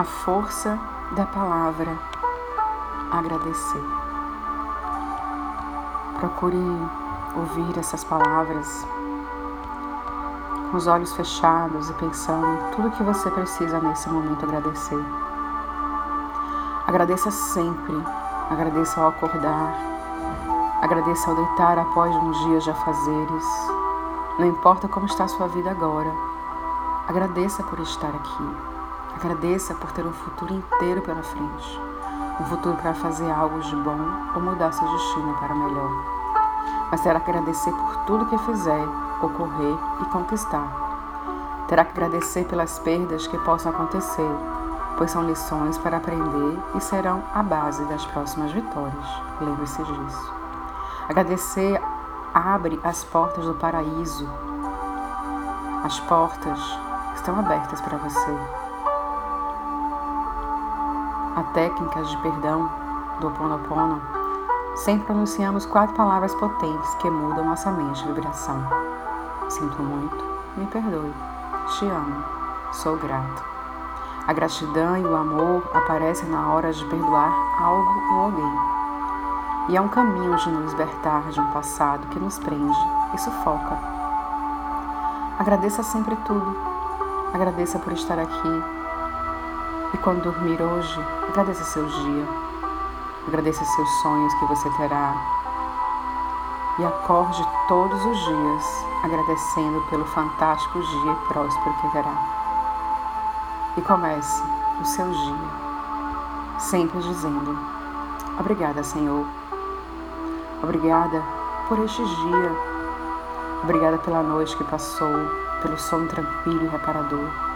a força da palavra agradecer. Procure ouvir essas palavras com os olhos fechados e pensando em tudo que você precisa nesse momento agradecer. Agradeça sempre, agradeça ao acordar, agradeça ao deitar após um dia de afazeres. Não importa como está a sua vida agora, agradeça por estar aqui. Agradeça por ter um futuro inteiro pela frente. Um futuro para fazer algo de bom ou mudar seu destino para melhor. Mas terá que agradecer por tudo que fizer, ocorrer e conquistar. Terá que agradecer pelas perdas que possam acontecer, pois são lições para aprender e serão a base das próximas vitórias. Lembre-se disso. Agradecer abre as portas do paraíso. As portas estão abertas para você. A técnica de perdão do Ho Oponopono, sempre pronunciamos quatro palavras potentes que mudam nossa mente e vibração. Sinto muito, me perdoe, te amo, sou grato. A gratidão e o amor aparecem na hora de perdoar algo ou alguém. E é um caminho de nos libertar de um passado que nos prende e sufoca. Agradeça sempre tudo. Agradeça por estar aqui. E quando dormir hoje, agradeça seu dia. Agradeça seus sonhos que você terá. E acorde todos os dias agradecendo pelo fantástico dia próspero que terá. E comece o seu dia sempre dizendo: Obrigada, Senhor. Obrigada por este dia. Obrigada pela noite que passou, pelo sono tranquilo e reparador.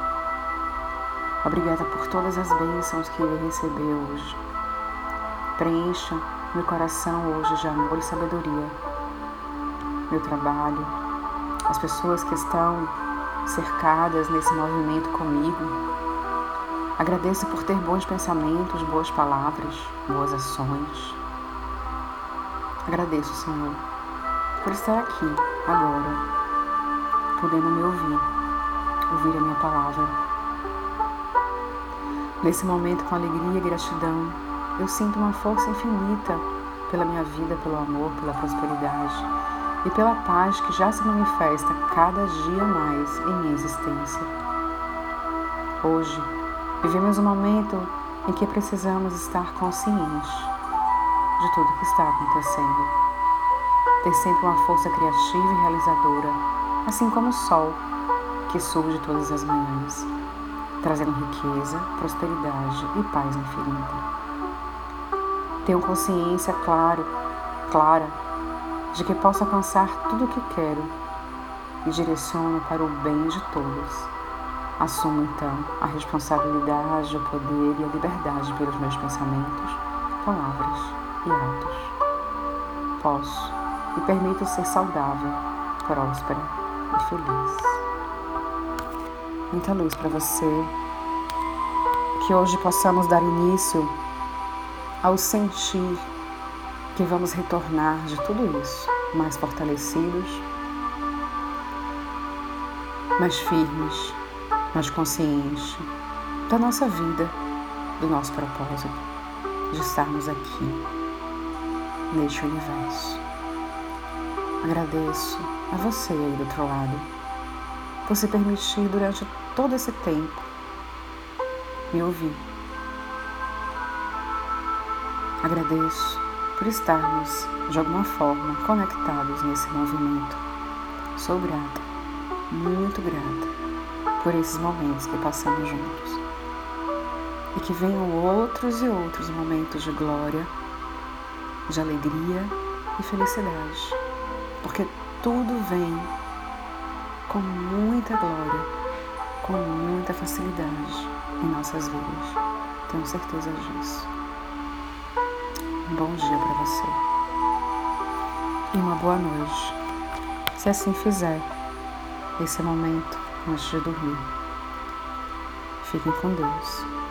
Obrigada por todas as bênçãos que ele recebeu hoje. Preencha meu coração hoje de amor e sabedoria. Meu trabalho, as pessoas que estão cercadas nesse movimento comigo. Agradeço por ter bons pensamentos, boas palavras, boas ações. Agradeço, Senhor, por estar aqui agora, podendo me ouvir, ouvir a minha palavra. Nesse momento, com alegria e gratidão, eu sinto uma força infinita pela minha vida, pelo amor, pela prosperidade e pela paz que já se manifesta cada dia mais em minha existência. Hoje, vivemos um momento em que precisamos estar conscientes de tudo que está acontecendo. Ter sempre uma força criativa e realizadora, assim como o sol que surge todas as manhãs, trazendo riqueza, prosperidade e paz infinita. Tenho consciência claro, clara de que posso alcançar tudo o que quero e direciono para o bem de todos. Assumo então a responsabilidade, o poder e a liberdade pelos meus pensamentos, palavras e atos. Posso e permito ser saudável, próspera e feliz. Muita luz para você. Que hoje possamos dar início ao sentir que vamos retornar de tudo isso mais fortalecidos, mais firmes, mais conscientes da nossa vida, do nosso propósito, de estarmos aqui, neste universo. Agradeço a você aí do outro lado por se permitir durante todo esse tempo me ouvir. Agradeço por estarmos, de alguma forma, conectados nesse movimento. Sou grata, muito grata, por esses momentos que passamos juntos. E que venham outros e outros momentos de glória, de alegria e felicidade, porque tudo vem com muita glória, com muita facilidade em nossas vidas. Tenho certeza disso. Um bom dia para você e uma boa noite, se assim fizer esse momento antes de dormir. Fiquem com Deus.